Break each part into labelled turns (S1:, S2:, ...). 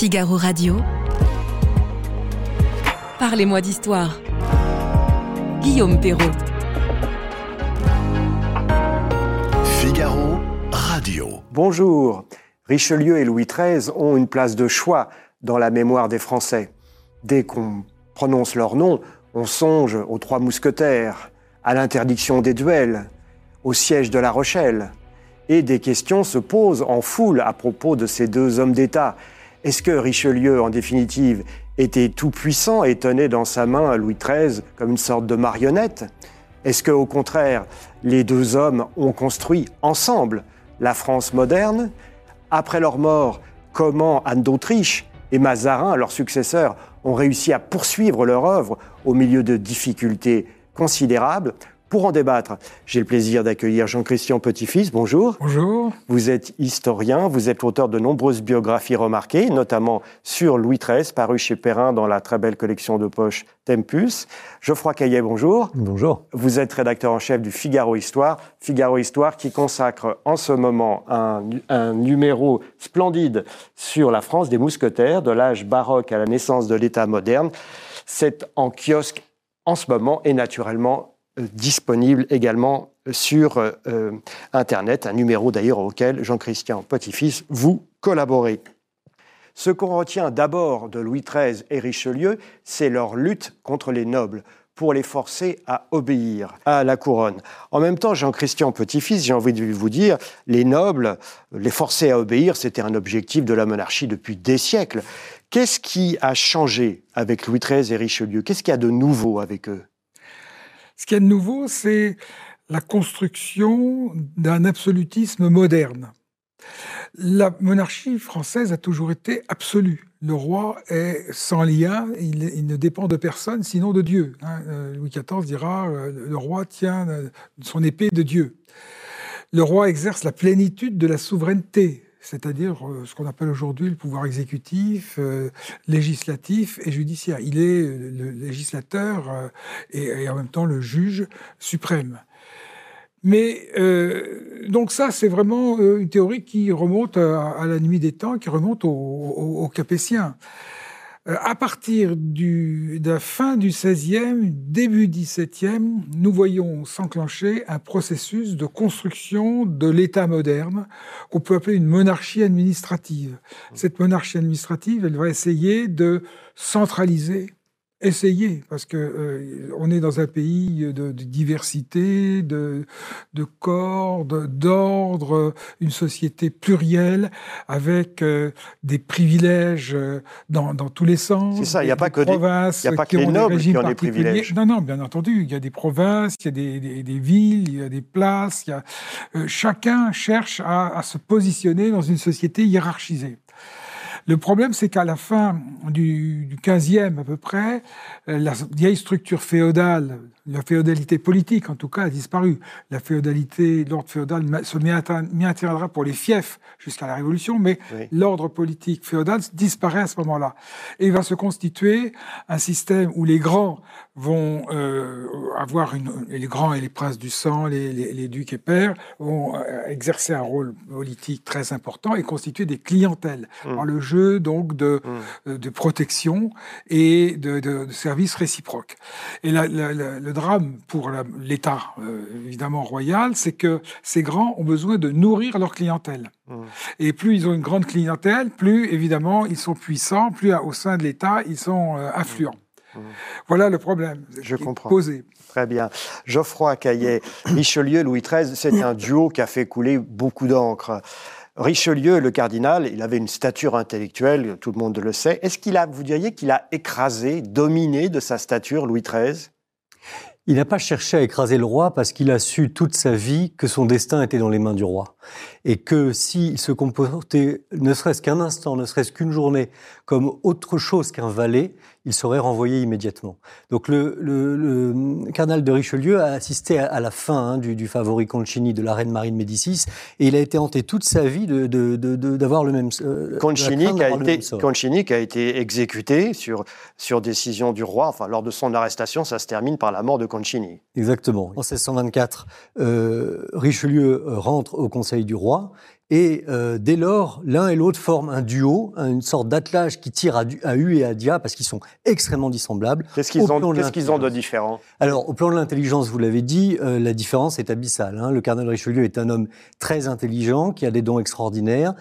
S1: Figaro Radio. Parlez-moi d'histoire. Guillaume Perrault.
S2: Figaro Radio.
S3: Bonjour. Richelieu et Louis XIII ont une place de choix dans la mémoire des Français. Dès qu'on prononce leur nom, on songe aux trois mousquetaires, à l'interdiction des duels, au siège de La Rochelle. Et des questions se posent en foule à propos de ces deux hommes d'État. Est-ce que Richelieu, en définitive, était tout puissant et tenait dans sa main Louis XIII comme une sorte de marionnette? Est-ce que, au contraire, les deux hommes ont construit ensemble la France moderne? Après leur mort, comment Anne d'Autriche et Mazarin, leurs successeurs, ont réussi à poursuivre leur œuvre au milieu de difficultés considérables? Pour en débattre, j'ai le plaisir d'accueillir Jean-Christian Petit-Fils. Bonjour.
S4: Bonjour.
S3: Vous êtes historien, vous êtes l'auteur de nombreuses biographies remarquées, notamment sur Louis XIII, paru chez Perrin dans la très belle collection de poche Tempus. Geoffroy Caillet, bonjour.
S5: Bonjour.
S3: Vous êtes rédacteur en chef du Figaro Histoire. Figaro Histoire qui consacre en ce moment un, un numéro splendide sur la France des mousquetaires, de l'âge baroque à la naissance de l'État moderne. C'est en kiosque en ce moment et naturellement disponible également sur euh, Internet, un numéro d'ailleurs auquel Jean-Christian Petit-Fils vous collaborez. Ce qu'on retient d'abord de Louis XIII et Richelieu, c'est leur lutte contre les nobles pour les forcer à obéir à la couronne. En même temps, Jean-Christian Petit-Fils, j'ai envie de vous dire, les nobles, les forcer à obéir, c'était un objectif de la monarchie depuis des siècles. Qu'est-ce qui a changé avec Louis XIII et Richelieu? Qu'est-ce qu'il y a de nouveau avec eux?
S4: Ce qu'il y a de nouveau, c'est la construction d'un absolutisme moderne. La monarchie française a toujours été absolue. Le roi est sans lien, il, ne dépend de personne sinon de Dieu. Hein. Euh, Louis XIV dira euh, le roi tient euh, son épée de Dieu. Le roi exerce la plénitude de la souveraineté c'est-à-dire euh, ce qu'on appelle aujourd'hui le pouvoir exécutif, euh, législatif et judiciaire. Il est le législateur euh, et, en même temps le juge suprême. Mais donc ça, c'est vraiment une théorie qui remonte à, la nuit des temps, qui remonte aux Capétiens. Euh, à partir de la fin du XVIe, début XVIIe, nous voyons s'enclencher un processus de construction de l'État moderne qu'on peut appeler une monarchie administrative. Cette monarchie administrative, elle va essayer de centraliser essayer, parce que euh, on est dans un pays de, diversité, de, de corps, d'ordre, une société plurielle avec euh, des privilèges euh, dans, dans, tous les sens.
S3: C'est ça, il n'y a pas que, des, y a pas que les nobles qui ont des privilèges.
S4: Non, non, bien entendu, il y a des provinces, il y a des, des, des villes, il y a des places. Y a, chacun cherche à, à se positionner dans une société hiérarchisée. Le problème, c'est qu'à la fin du, du 15e à peu près, euh, la vieille structure féodale, la féodalité politique en tout cas, a disparu. La féodalité, l'ordre féodal se maintiendra pour les fiefs jusqu'à la Révolution, mais l'ordre politique féodal disparaît à ce moment-là. Et il va se constituer un système où les grands vont euh, avoir une, les grands et les princes du sang, les, les, les ducs et pairs, vont euh, exercer un rôle politique très important et constituer des clientèles. Mmh. Dans le jeu donc de, mmh. de protection et de, de, de services réciproques. Et la, la, le drame pour l'État, euh, évidemment royal, c'est que ces grands ont besoin de nourrir leur clientèle. Mmh. Et plus ils ont une grande clientèle, plus évidemment ils sont puissants, plus au sein de l'État ils sont euh, influents. Mmh. Voilà le problème.
S3: Je comprends.
S4: Posé.
S3: Très bien. Geoffroy Caillet, Richelieu, Louis XIII, c'est un duo qui a fait couler beaucoup d'encre. Richelieu, le cardinal, il avait une stature intellectuelle, tout le monde le sait. Est-ce qu'il a, vous diriez qu'il a écrasé, dominé de sa stature Louis XIII
S5: il n'a pas cherché à écraser le roi parce qu'il a su toute sa vie que son destin était dans les mains du roi. Et que s'il se comportait ne serait-ce qu'un instant, ne serait-ce qu'une journée, comme autre chose qu'un valet, il serait renvoyé immédiatement. Donc le, le, le cardinal de Richelieu a assisté à, la fin hein, du, du, favori Concini de la reine Marie de Médicis, et il a été hanté toute sa vie d'avoir de, de, de, le même
S3: euh, Concini, qui a été, Concini qui a été exécuté sur, sur décision du roi, enfin lors de son arrestation, ça se termine par la mort de Concini.
S5: Exactement. En 1624, euh, Richelieu rentre au conseil du roi, Et euh, dès lors, l'un et l'autre forment un duo, une sorte d'attelage qui tire à, à, U et à Dia parce qu'ils sont extrêmement dissemblables.
S3: Qu'est-ce qu'ils ont, qu qu'ils ont, de différent?
S5: Alors, au plan de l'intelligence, vous l'avez dit, euh, la différence est abyssale. Hein. Le cardinal Richelieu est un homme très intelligent, qui a des dons extraordinaires.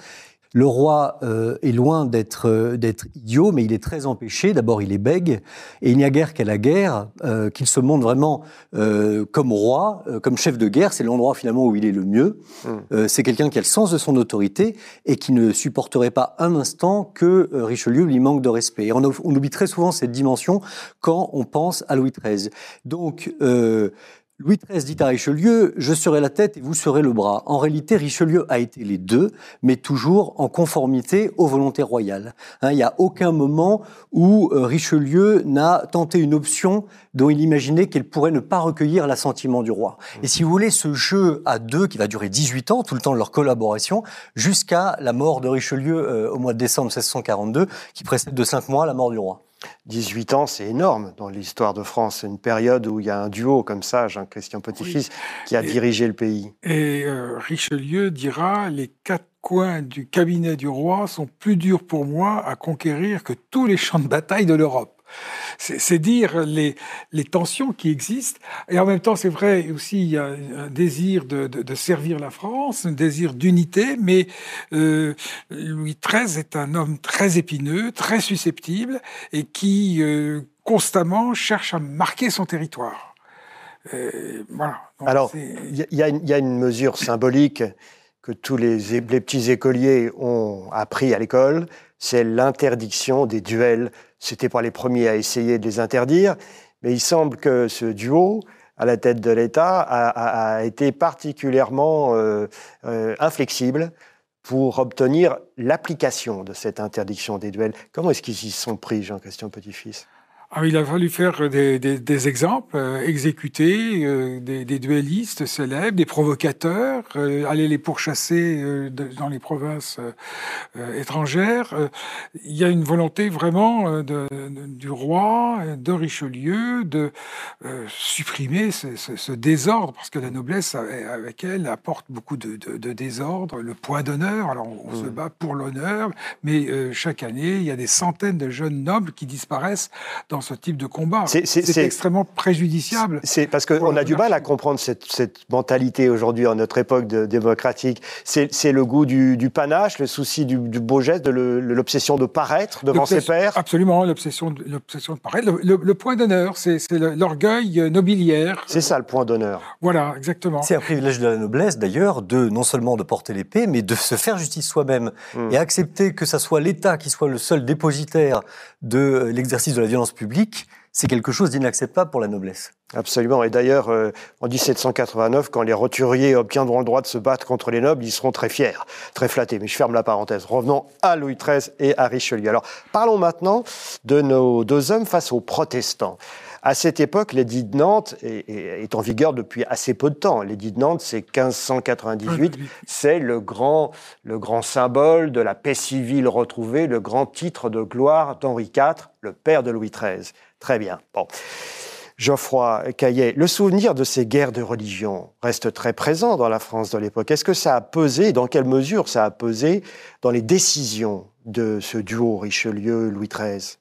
S5: Le roi euh, est loin d'être euh, idiot, mais il est très empêché. D'abord, il est bègue, et il n'y a guère qu'à la guerre euh, qu'il se montre vraiment euh, comme roi, euh, comme chef de guerre. C'est l'endroit finalement où il est le mieux. Mmh. c'est quelqu'un qui a le sens de son autorité et qui ne supporterait pas un instant que Richelieu lui manque de respect. Et on, on, oublie très souvent cette dimension quand on pense à Louis XIII. Donc Louis XIII dit à Richelieu, je serai la tête et vous serez le bras. En réalité, Richelieu a été les deux, mais toujours en conformité aux volontés royales. Hein, il n'y a aucun moment où euh, Richelieu n'a tenté une option dont il imaginait qu'elle pourrait ne pas recueillir l'assentiment du roi. Et si vous voulez, ce jeu à deux, qui va durer 18 ans, tout le temps de leur collaboration, jusqu'à la mort de Richelieu euh, au mois de décembre 1642, qui précède de cinq mois la mort du roi.
S3: 18 ans, c'est énorme dans l'histoire de France. C'est une période où il y a un duo comme ça, Jean-Christian Petit-Fils, oui. qui a et, dirigé le pays.
S4: Et euh, Richelieu dira les quatre coins du cabinet du roi sont plus durs pour moi à conquérir que tous les champs de bataille de l'Europe. C'est dire les, les, tensions qui existent. Et en même temps, c'est vrai aussi, il y a un désir de, de, de servir la France, un désir d'unité, mais euh, Louis XIII est un homme très épineux, très susceptible, et qui euh, constamment cherche à marquer son territoire.
S3: Euh, voilà. Donc Alors, il y, y, a une mesure symbolique que tous les, les petits écoliers ont appris à l'école, c'est l'interdiction des duels c'était pas les premiers à essayer de les interdire, mais il semble que ce duo, à la tête de l'État, a, été particulièrement euh, euh, inflexible pour obtenir l'application de cette interdiction des duels. Comment est-ce qu'ils y sont pris, Jean-Christian Petit-Fils?
S4: Ah, il a fallu faire des, des, des exemples, euh, exécuter euh, des, des, duellistes célèbres, des provocateurs, euh, aller les pourchasser de, dans les provinces étrangères. il y a une volonté vraiment de, de, du roi, de Richelieu, de supprimer ce, ce, ce, désordre, parce que la noblesse, avec elle, apporte beaucoup de, désordre, le point d'honneur. Alors, on, mmh. se bat pour l'honneur, mais chaque année, il y a des centaines de jeunes nobles qui disparaissent dans ce type de combat. C'est extrêmement préjudiciable.
S3: C'est parce qu'on a du mal à comprendre cette, cette mentalité aujourd'hui en notre époque de, démocratique. C'est le goût du, du, panache, le souci du, du beau geste, l'obsession de paraître devant ses pairs.
S4: Absolument, l'obsession de, de paraître. Le, le, le point d'honneur, c'est l'orgueil nobiliaire.
S3: C'est ça le point d'honneur.
S4: Voilà, exactement.
S5: C'est un privilège de la noblesse d'ailleurs, de non seulement de porter l'épée, mais de se faire justice soi-même mmh. et accepter que ça soit l'État qui soit le seul dépositaire de l'exercice de la violence publique, c'est quelque chose d'inacceptable pour la noblesse.
S3: Absolument. Et d'ailleurs, euh, en 1789, quand les roturiers obtiendront le droit de se battre contre les nobles, ils seront très fiers, très flattés. Mais je ferme la parenthèse. Revenons à Louis XIII et à Richelieu. Alors, parlons maintenant de nos deux hommes face aux protestants. À cette époque, l'édit de Nantes est, est, en vigueur depuis assez peu de temps. L'édit de Nantes, c'est 1598. C'est le grand, le grand symbole de la paix civile retrouvée, le grand titre de gloire d'Henri IV, le père de Louis XIII. Très bien. Bon. Geoffroy Caillet, le souvenir de ces guerres de religion reste très présent dans la France de l'époque. Est-ce que ça a pesé, dans quelle mesure ça a pesé dans les décisions de ce duo Richelieu-Louis XIII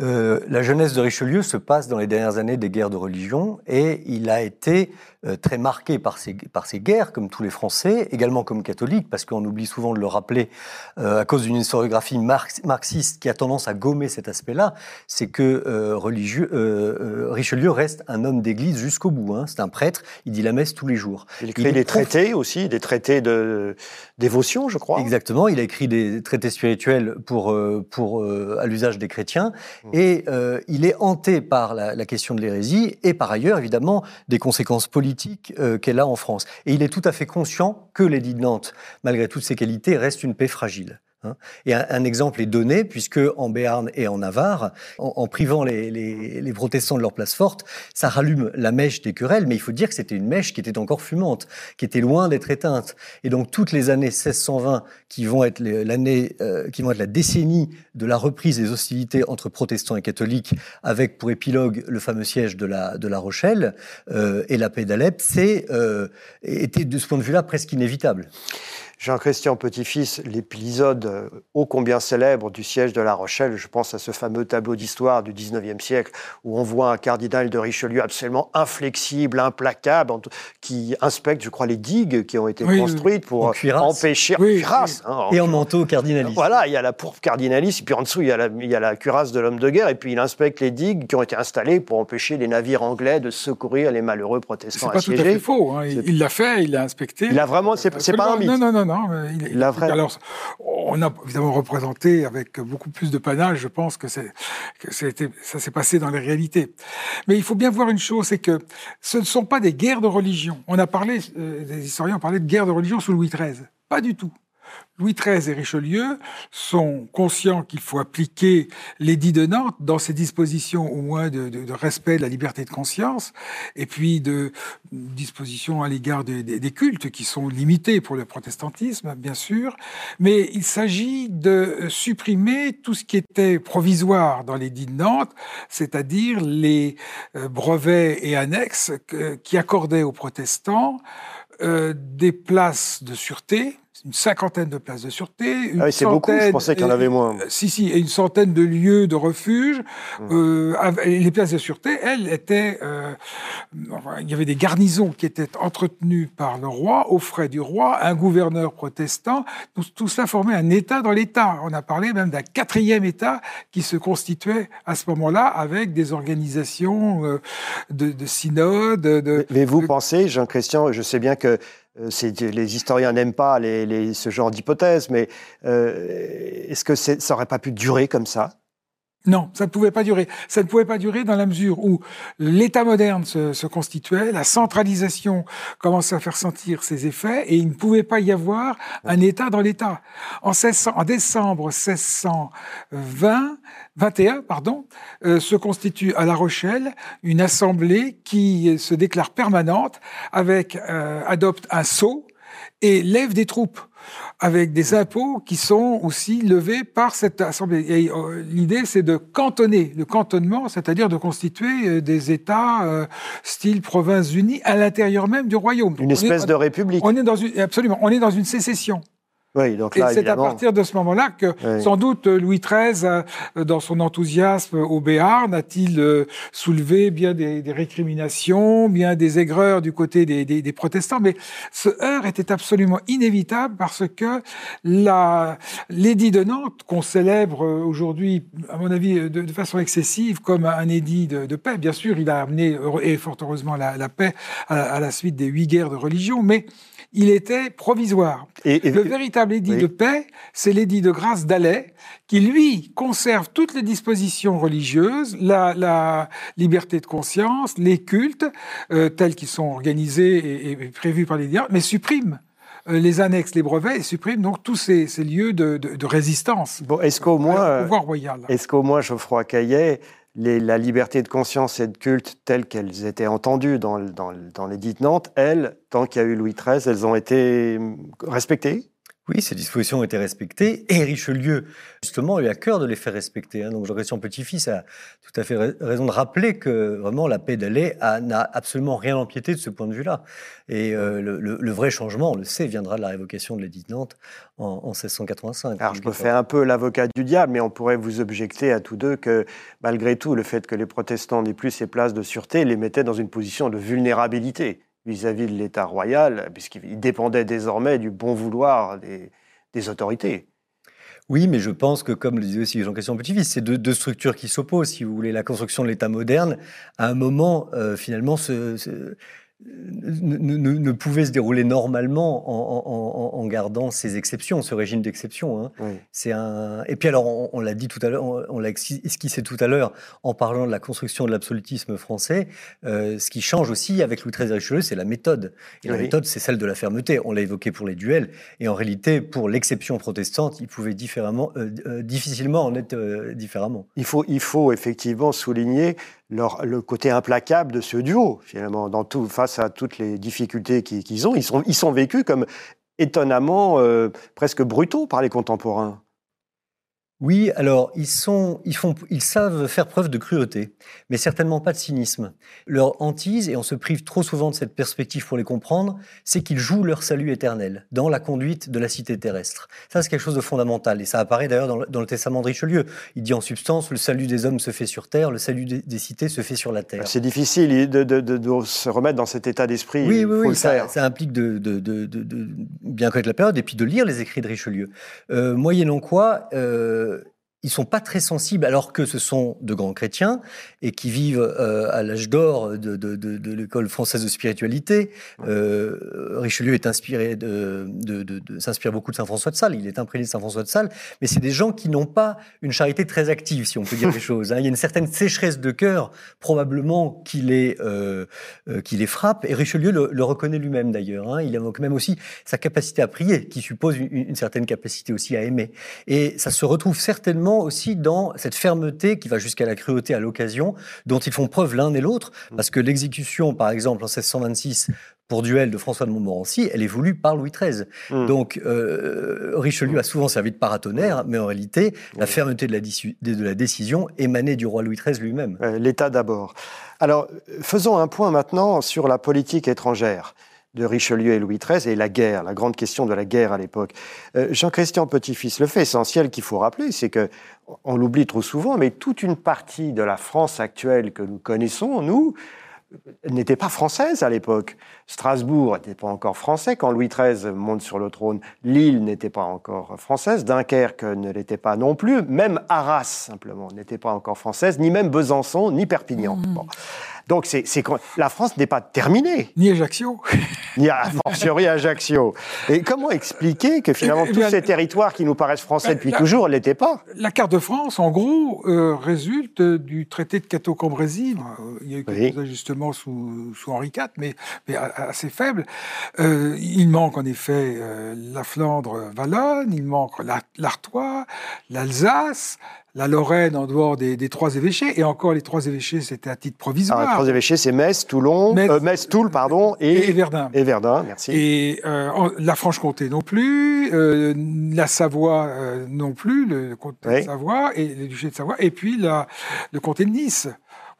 S5: euh, la jeunesse de Richelieu se passe dans les dernières années des guerres de religion et il a été euh, très marqué par ces, par ces guerres, comme tous les Français, également comme catholique, parce qu'on oublie souvent de le rappeler euh, à cause d'une historiographie marx, marxiste qui a tendance à gommer cet aspect-là, c'est que euh, religieux, euh, Richelieu reste un homme d'église jusqu'au bout. Hein. C'est un prêtre, il dit la messe tous les jours.
S3: Il écrit il des traités aussi, des traités de dévotion, je crois.
S5: Exactement, il a écrit des traités spirituels pour, pour, à l'usage des chrétiens, mmh. et il est hanté par la, la question de l'hérésie, et par ailleurs, évidemment, des conséquences politiques politique euh, qu'elle a en France. Et il est tout à fait conscient que l'édit de Nantes, malgré toutes ses qualités, reste une paix fragile. Hein. Et un, exemple est donné, puisque en Béarn et en Navarre, en, en privant les, les, les, protestants de leur place forte, ça rallume la mèche des querelles, mais il faut dire que c'était une mèche qui était encore fumante, qui était loin d'être éteinte. Et donc toutes les années 1620, qui vont être l'année, euh, qui vont être la décennie de la reprise des hostilités entre protestants et catholiques, avec pour épilogue le fameux siège de la, de la Rochelle euh, et la paix d'Alep, c'est euh, était de ce point de vue-là presque inévitable.
S3: Jean-Christian Petit-Fils, l'épisode euh, ô combien célèbre du siège de La Rochelle, je pense à ce fameux tableau d'histoire du 19e siècle où on voit un cardinal de Richelieu absolument inflexible, implacable, qui inspecte, je crois, les digues qui ont été construites pour empêcher...
S5: Cuirasse, hein, et en manteau cardinaliste.
S3: Voilà, il y a la pourpre cardinaliste, et puis en dessous, il y a la, il y a la cuirasse de l'homme de guerre, et puis il inspecte les digues qui ont été installées pour empêcher les navires anglais de secourir les malheureux protestants
S4: assiégés. C'est pas tout à fait faux. Hein. Il l'a fait, il l'a inspecté.
S3: Il a vraiment... C'est pas un mythe.
S4: Non, non, non. Il, a vrai... Alors, on a évidemment représenté avec beaucoup plus de panache, je pense que, que ça s'est passé dans les réalités. Mais il faut bien voir une chose, c'est que ce ne sont pas des guerres de religion. On a parlé, euh, des historiens ont parlé de guerres de religion sous Louis XIII. Pas du tout. Louis XIII et Richelieu sont conscients qu'il faut appliquer l'édit de Nantes dans ses dispositions au moins de, respect de la liberté de conscience et puis de dispositions à l'égard des, cultes qui sont limités pour le protestantisme, bien sûr. Mais il s'agit de supprimer tout ce qui était provisoire dans l'édit de Nantes, c'est-à-dire les euh, brevets et annexes qui accordaient aux protestants euh, des places de sûreté, une cinquantaine de places de sûreté.
S3: Ah oui, c'est beaucoup, je pensais qu'il y en avait moins.
S4: Si, si, et une centaine de lieux de refuge. Mmh. Euh, les places de sûreté, elles, étaient... Euh, il y avait des garnisons qui étaient entretenues par le roi, aux frais du roi, un gouverneur protestant. Tout, tout cela formait un État dans l'État. On a parlé même d'un quatrième État qui se constituait à ce moment-là avec des organisations euh, de, de synodes. De,
S3: mais, mais vous pensez, Jean-Christian, je sais bien que les historiens n'aiment pas les, ce genre d'hypothèse, mais euh, est-ce que ça n'aurait pas pu durer comme ça?
S4: Non, ça ne pouvait pas durer. Ça ne pouvait pas durer dans la mesure où l'État moderne se, constituait, la centralisation commençait à faire sentir ses effets, et il ne pouvait pas y avoir un État dans l'État. En, décembre 1620, 21, pardon, euh, se constitue à La Rochelle une assemblée qui se déclare permanente, avec euh, adopte un sceau et lève des troupes avec des impôts qui sont aussi levés par cette assemblée. Euh, l'idée, c'est de cantonner, le cantonnement, c'est-à-dire de constituer euh, des États euh, style provinces unies à l'intérieur même du royaume.
S3: Une espèce de république.
S4: On est dans une, absolument, on est dans une sécession.
S3: Oui, donc là,
S4: c'est à partir de ce moment-là que, sans doute, Louis XIII, dans son enthousiasme au Béarn, a-t-il euh, soulevé bien des, des, récriminations, bien des aigreurs du côté des, des, des, protestants. Mais ce heurt était absolument inévitable parce que l'édit de Nantes, qu'on célèbre aujourd'hui, à mon avis, de, de, façon excessive, comme un édit de, de, paix, bien sûr, il a amené, et fort heureusement, la, la paix à, à, la suite des huit guerres de religion, mais il était provisoire. Et, le véritable édit de paix, c'est l'édit de grâce d'Alais, qui lui conserve toutes les dispositions religieuses, la, liberté de conscience, les cultes euh, tels qu'ils sont organisés et, prévus par les mais supprime euh, les annexes, les brevets, et supprime donc tous ces, lieux de, résistance.
S3: Bon, est-ce qu'au moins, pouvoir royal. Est-ce qu'au moins Geoffroy Caillet la liberté de conscience et de culte telles qu'elles étaient entendues dans, dans, dans l'édit de Nantes, elles, tant qu'il y a eu Louis XIII, elles ont été respectées
S5: oui, ces dispositions ont été respectées et Richelieu, justement, a eu à cœur de les faire respecter. Hein. Donc Jean-Christian Petit-Fils a tout à fait raison de rappeler que vraiment la paix d'Alais n'a absolument rien empiété de ce point de vue-là. Et euh, le, vrai changement, on le sait, viendra de la révocation de l'édit de Nantes en, 1685.
S3: Alors je me fais un peu l'avocat du diable, mais on pourrait vous objecter à tous deux que malgré tout, le fait que les protestants n'aient plus ces places de sûreté les mettait dans une position de vulnérabilité vis-à-vis de l'État royal, puisqu'il dépendait désormais du bon vouloir des, autorités.
S5: Oui, mais je pense que, comme le disait aussi Jean-Christian Petit-Fils, c'est deux, structures qui s'opposent. Si vous voulez, la construction de l'État moderne, à un moment, euh, finalement, se, ne, ne, pouvait se dérouler normalement en, en, en, gardant ces exceptions, ce régime d'exception. Hein. C'est un. Et puis alors, on, l'a dit tout à l'heure, on, l'a esquissé tout à l'heure en parlant de la construction de l'absolutisme français. Euh, ce qui change aussi avec Louis XIII Richelieu, c'est la méthode. Et la méthode, c'est celle de la fermeté. On l'a évoqué pour les duels, et en réalité, pour l'exception protestante, il pouvait différemment, euh, euh, difficilement en être différemment.
S3: Il faut, il faut effectivement souligner le côté implacable de ce duo, finalement, face à toutes les difficultés qu'ils ont. Ils sont, ils sont vécus comme étonnamment euh, presque brutaux par les contemporains.
S5: Oui, alors ils sont, ils font, ils savent faire preuve de cruauté, mais certainement pas de cynisme. Leur hantise, et on se prive trop souvent de cette perspective pour les comprendre, c'est qu'ils jouent leur salut éternel dans la conduite de la cité terrestre. Ça, c'est quelque chose de fondamental, et ça apparaît d'ailleurs dans, le- dans le testament de Richelieu. Il dit en substance, le salut des hommes se fait sur terre, le salut des, des cités se fait sur la terre.
S3: C'est difficile de, de- de- de se remettre dans cet état d'esprit.
S5: Oui, oui, oui, ça, implique de bien connaître la période et puis de lire les écrits de Richelieu. Euh, moyennant quoi, euh, ils sont pas très sensibles, alors que ce sont de grands chrétiens et qui vivent euh, à l'âge d'or de, de- de- de l'école française de spiritualité. Euh, Richelieu est inspiré de, s'inspire beaucoup de Saint François de Sales. Il est imprégné de Saint François de Sales, mais c'est des gens qui n'ont pas une charité très active, si on peut dire les choses. hein. Il y a une certaine sécheresse de cœur, probablement, qui les, euh, euh, qui les frappe. Et Richelieu le, le reconnaît lui-même d'ailleurs. hein. Il évoque même aussi sa capacité à prier, qui suppose une, une certaine capacité aussi à aimer. Et ça se retrouve certainement aussi dans cette fermeté qui va jusqu'à la cruauté à l'occasion, dont ils font preuve l'un et l'autre, parce que l'exécution, par exemple, en 1626, pour duel de François de Montmorency, elle est voulue par Louis XIII.
S3: Mm.
S5: Donc euh, Richelieu a souvent servi de paratonnerre, mais en réalité, la fermeté de la, dissu- de la décision émanait du roi Louis XIII lui-même.
S3: Euh, L'État d'abord. Alors, euh, faisons un point maintenant sur la politique étrangère de Richelieu et Louis XIII et la guerre, la grande question de la guerre à l'époque. Euh, Jean-Christian Petit-Fils, le fait essentiel qu'il faut rappeler, c'est que on l'oublie trop souvent, mais toute une partie de la France actuelle que nous connaissons, nous, n'était pas française à l'époque. Strasbourg n'était pas encore français quand Louis XIII monte sur le trône. Lille n'était pas encore française. Dunkerque ne l'était pas non plus. Même Arras, simplement, n'était pas encore française. Ni même Besançon, ni Perpignan. Bon. Donc, c'est, la France n'est pas terminée.
S4: Ni Ajaccio.
S3: Ni à fortiori Ajaccio. Et comment expliquer que finalement
S4: Eh
S3: tous
S4: bien,
S3: ces territoires qui nous paraissent français
S4: ben,
S3: depuis toujours ne l'étaient pas?
S4: La carte de France, en gros, euh, résulte du traité de Cateau-Cambrésis. Euh, Il y a eu quelques
S3: Oui.
S4: ajustements sous, sous Henri IV, mais, assez faibles. Euh, il manque en effet euh, la Flandre-Wallonne, il manque la- l'Artois, l'Alsace, la Lorraine en dehors des, des trois évêchés. Et encore, les trois évêchés, c'était à titre provisoire.
S3: Alors, les trois évêchés, c'est Metz, Toulon,
S4: Metz-
S3: euh, Metz, Toul, pardon, et,
S4: et Verdun.
S3: et Verdun, merci.
S4: Et euh, en- la Franche-Comté non plus, euh, la Savoie euh, non plus, le comté
S3: Oui.
S4: de Savoie et le duché de Savoie, et puis la, le comté de Nice.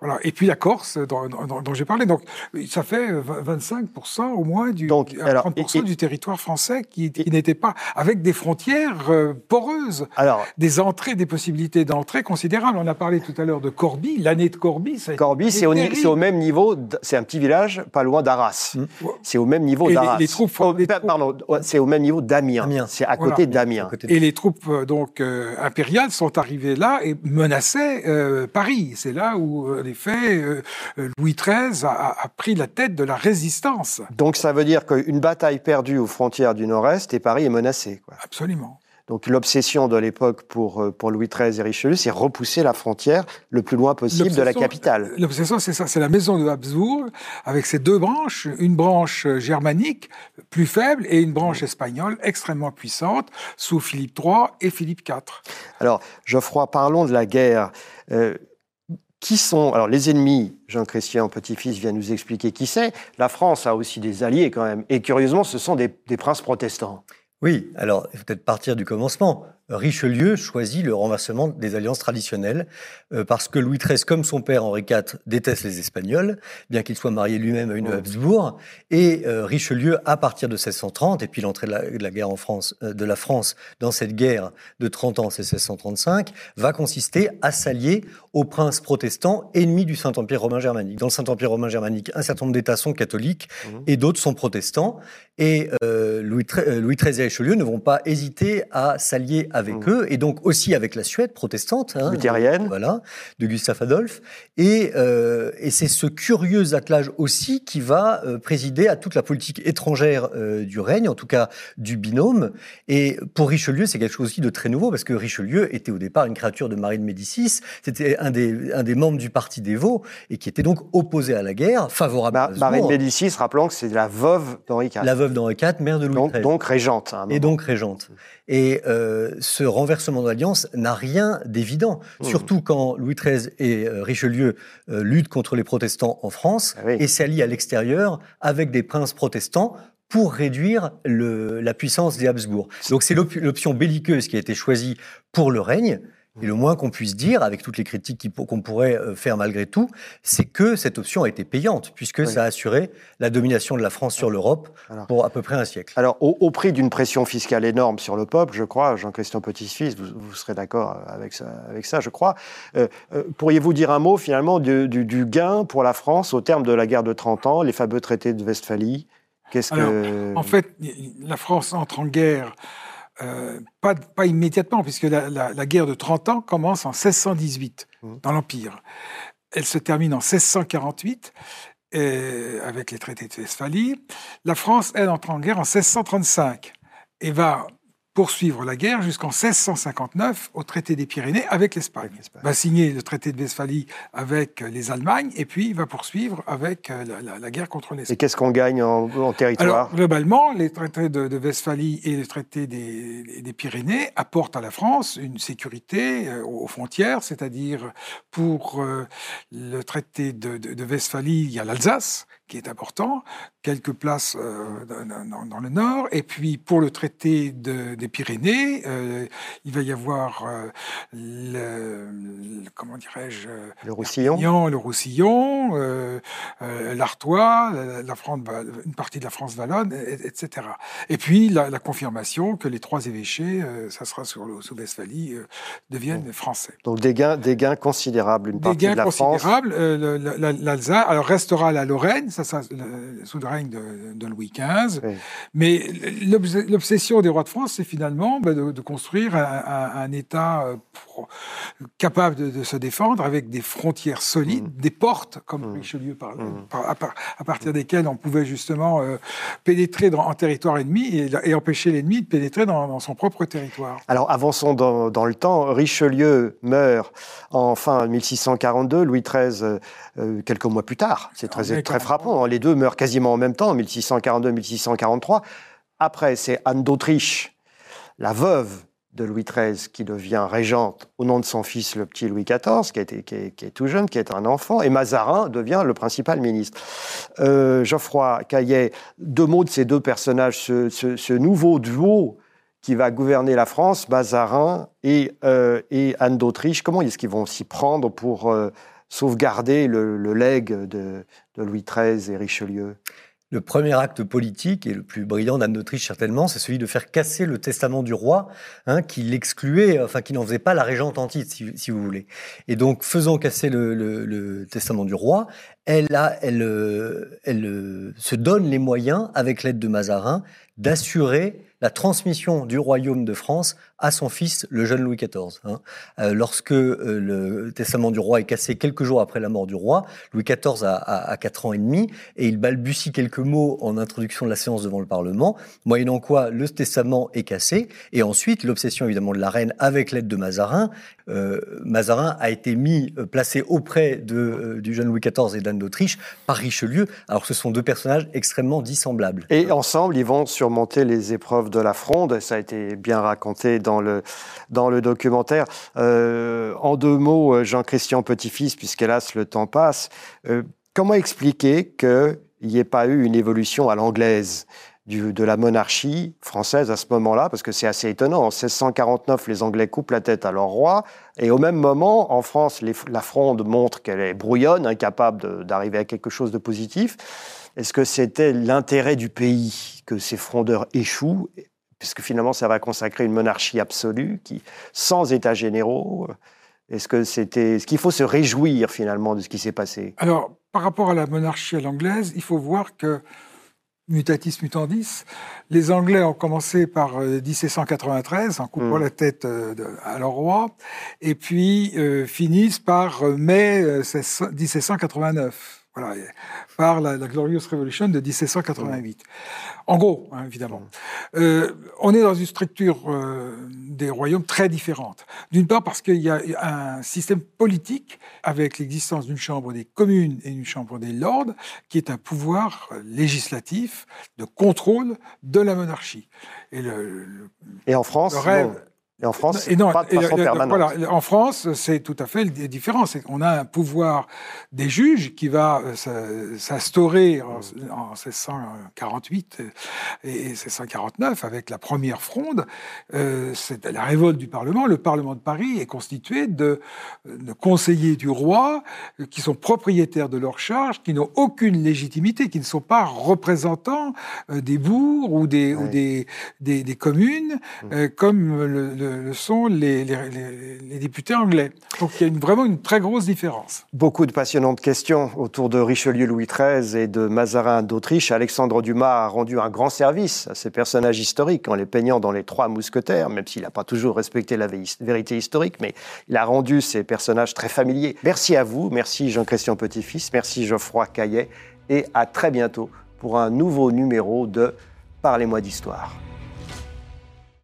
S4: Voilà. Et puis la Corse, dont, dont- dont j'ai parlé. Donc, ça fait euh, 25% au moins du,
S3: Donc,
S4: à
S3: alors,
S4: 30%
S3: et- et-
S4: du territoire français qui, qui n'était pas avec des frontières euh, poreuses,
S3: Alors,
S4: des entrées, des possibilités d'entrée considérables. On a parlé tout à l'heure de Corbie. L'année de Corbie, ça
S3: Corbie, c'est au, même niveau, c'est un petit village pas loin d'Arras. C'est au même niveau
S4: les-
S3: d'Arras.
S4: les troupes-
S3: Oh,
S4: les
S3: pa-
S4: troupes-
S3: Pardon, ouais, c'est au même niveau d'Amiens.
S5: Amiens.
S3: C'est à
S4: Voilà.
S3: côté d'Amiens.
S5: À côté de-
S4: Et les troupes euh, donc euh, impériales sont arrivées là et menaçaient euh, Paris. C'est là où, effet, euh, euh, Louis XIII a, pris la tête de la résistance.
S3: Donc ça veut dire qu'une bataille perdue aux frontières du Nord-Est et Paris est menacé. quoi.
S4: Absolument.
S3: Donc l'obsession de l'époque pour, euh, pour Louis XIII et Richelieu, c'est repousser la frontière le plus loin possible de la capitale.
S4: L'obsession, c'est ça, c'est la maison de Habsbourg avec ses deux branches, une branche germanique plus faible et une branche espagnole extrêmement puissante sous Philippe III et Philippe IV.
S3: Alors, Geoffroy, parlons de la guerre. Euh, qui sont alors les ennemis Jean-Christian Petit-Fils vient nous expliquer qui c'est. La France a aussi des alliés quand même. Et curieusement, ce sont des, des princes protestants.
S5: Oui, alors il faut peut-être partir du commencement. Richelieu choisit le renversement des alliances traditionnelles euh, parce que Louis XIII, comme son père Henri IV, déteste les Espagnols, bien qu'il soit marié lui-même à une
S3: Oh.
S5: Habsbourg. Et euh, Richelieu, à partir de 1630, et puis l'entrée de la, de la guerre en France, euh, de la France dans cette guerre de 30 ans, c'est 1635, va consister à s'allier aux princes protestants ennemis du Saint-Empire romain germanique. Dans le Saint-Empire romain germanique, un certain nombre d'États sont catholiques
S3: Mhm.
S5: et d'autres sont protestants. Et euh, Louis, euh, Louis XIII et Richelieu ne vont pas hésiter à s'allier avec
S3: Mhm.
S5: eux, et donc aussi avec la Suède protestante, hein,
S3: Luthérienne.
S5: voilà, de Gustave Adolphe. Et, euh, et c'est ce curieux attelage aussi qui va euh, présider à toute la politique étrangère euh, du règne, en tout cas du binôme. Et pour Richelieu, c'est quelque chose aussi de très nouveau, parce que Richelieu était au départ une créature de Marie de Médicis, c'était un des, un des membres du parti des Vaux, et qui était donc opposé à la guerre, favorable à
S3: Marie de Médicis, rappelons que c'est la veuve d'Henri IV.
S5: la veuve d'Henri IV, mère de Louis
S3: donc,
S5: XIII
S3: donc régente. à un
S5: et donc régente. Et euh, ce renversement de l'alliance n'a rien d'évident,
S3: Mmh.
S5: surtout quand Louis XIII et euh, Richelieu euh, luttent contre les protestants en France
S3: Ah oui.
S5: et s'allient à l'extérieur avec des princes protestants pour réduire le, la puissance des Habsbourg. Donc c'est l'option belliqueuse qui a été choisie pour le règne. Et le moins qu'on puisse dire, avec toutes les critiques qu'on pourrait euh, faire malgré tout, c'est que cette option a été payante, puisque ça a assuré la domination de la France sur l'Europe pour à peu près un siècle.
S3: Alors, au, prix d'une pression fiscale énorme sur le peuple, je crois, Jean-Christian Petit-Fils, vous, serez d'accord avec ça, avec ça, je crois. Euh, euh, pourriez-vous dire un mot, finalement, du, du, gain pour la France au terme de la guerre de 30 ans, les fameux traités de Westphalie?
S4: Qu'est-ce que... En fait, la France entre en guerre euh, pas, pas, immédiatement, puisque la, guerre de 30 ans commence en 1618 mmh. dans l'Empire. Elle se termine en 1648 avec les traités de Westphalie. La France, elle, entre en guerre en 1635 et va poursuivre la guerre jusqu'en 1659 au traité des Pyrénées avec l'Espagne. Va signer le traité de Westphalie avec les Allemagnes et puis il va poursuivre avec euh, la, guerre contre l'Espagne.
S3: Et qu'est-ce qu'on gagne en, territoire?
S4: Alors, Globalement, les traités de, Westphalie et le traité des, Pyrénées apportent à la France une sécurité euh, aux frontières, c'est-à-dire pour euh, le traité de, de Westphalie, il y a l'Alsace qui est important, quelques places euh, dans, le nord, et puis pour le traité des Pyrénées, euh, il va y avoir euh, le, comment dirais-je
S3: le Roussillon,
S4: le Roussillon, l'Artois, la, France, une partie de la France wallonne, etc. Et puis la, confirmation que les trois évêchés, ça sera sur le sous Westphalie, deviennent français.
S3: Donc des gains, des gains considérables, une partie de la
S4: France. Des gains considérables. L'Alsace, alors restera la Lorraine ça, sous le règne de, Louis XV. Mais l'obsession des rois de France, c'est finalement bah, de, construire un, État euh, capable de, se défendre avec des frontières solides, mmh. des portes, comme mmh. Richelieu parlait, mmh. à, partir desquelles on pouvait justement euh, pénétrer dans, en territoire ennemi et, empêcher l'ennemi de pénétrer dans, son propre territoire.
S3: Alors avançons dans, le temps. Richelieu meurt en fin 1642, Louis XIII euh, quelques mois plus tard. C'est très, très frappant. Hein. Les deux meurent quasiment en même temps, 1642-1643. Après, c'est Anne d'Autriche, la veuve de Louis XIII, qui devient régente au nom de son fils, le petit Louis XIV, qui, est, tout jeune, qui est un enfant, et Mazarin devient le principal ministre. Euh, Geoffroy Caillet, deux mots de ces deux personnages, ce, nouveau duo qui va gouverner la France, Mazarin et, euh, et Anne d'Autriche, comment est-ce qu'ils vont s'y prendre pour sauvegarder le, legs de, Louis XIII et Richelieu?
S5: Le premier acte politique, et le plus brillant d'Anne d'Autriche certainement, c'est celui de faire casser le testament du roi, hein, qui l'excluait, enfin qui n'en faisait pas la régente en titre, si, vous voulez. Et donc, faisant casser le, testament du roi, elle, elle, elle se donne les moyens, avec l'aide de Mazarin, d'assurer la transmission du royaume de France à son fils, le jeune Louis XIV. Hein. Euh, lorsque euh, le testament du roi est cassé quelques jours après la mort du roi, Louis XIV a, a, 4 ans et demi et il balbutie quelques mots en introduction de la séance devant le Parlement, moyennant quoi le testament est cassé et ensuite l'obsession évidemment de la reine avec l'aide de Mazarin. Euh, Mazarin a été mis, placé auprès de, du jeune Louis XIV et d'Anne d'Autriche par Richelieu, alors ce sont deux personnages extrêmement dissemblables.
S3: Et ensemble, ils vont surmonter les épreuves de la fronde, ça a été bien raconté dans le documentaire. Euh, en deux mots, euh, Jean-Christian Petit-Fils, puisqu'hélas le temps passe, euh, comment expliquer qu'il n'y ait pas eu une évolution à l'anglaise de la monarchie française à ce moment-là, parce que c'est assez étonnant. En 1649, les Anglais coupent la tête à leur roi, et au même moment, en France, la fronde montre qu'elle est brouillonne, incapable d'arriver à quelque chose de positif. Est-ce que c'était l'intérêt du pays que ces frondeurs échouent puisque finalement ça va consacrer une monarchie absolue qui, sans états généraux. Est-ce que c'était, ce qu'il faut se réjouir finalement de ce qui s'est passé?
S4: Alors, par rapport à la monarchie à l'anglaise, il faut voir que mutatis mutandis, les Anglais ont commencé par 1793 euh, en coupant hmm. la tête euh, à leur roi, et puis euh, finissent par mai 1789 par la, Glorious Revolution de 1788. En gros, hein, évidemment. Euh, on est dans une structure euh, des royaumes très différente. D'une part parce qu'il y a un système politique avec l'existence d'une chambre des communes et d'une chambre des lords qui est un pouvoir législatif de contrôle de la monarchie.
S3: Et, le, et en France,
S4: rêve,
S3: Et en France,
S4: Et non,
S3: pas de
S4: et,
S3: façon
S4: euh,
S3: permanente.
S4: voilà, en France, c'est tout à fait différent. Qu'on a un pouvoir des juges qui va euh, s'instaurer en, en 1648 et et 1649 avec la première fronde. Euh, c'est la révolte du Parlement. Le Parlement de Paris est constitué de, de conseillers du roi euh, qui sont propriétaires de leurs charges, qui n'ont aucune légitimité, qui ne sont pas représentants euh, des bourgs ou des, ou
S3: Ouais.
S4: des, des, des communes, euh, comme le, le- le sont les, députés anglais. Donc il y a vraiment une très grosse différence.
S3: Beaucoup de passionnantes questions autour de Richelieu Louis XIII et de Mazarin d'Autriche. Alexandre Dumas a rendu un grand service à ces personnages historiques en les peignant dans les trois mousquetaires, même s'il n'a pas toujours respecté la vé- vérité historique, mais il a rendu ces personnages très familiers. Merci à vous, merci Jean-Christian Petit-Fils, merci Geoffroy Caillet et à très bientôt pour un nouveau numéro de Parlez-moi d'histoire.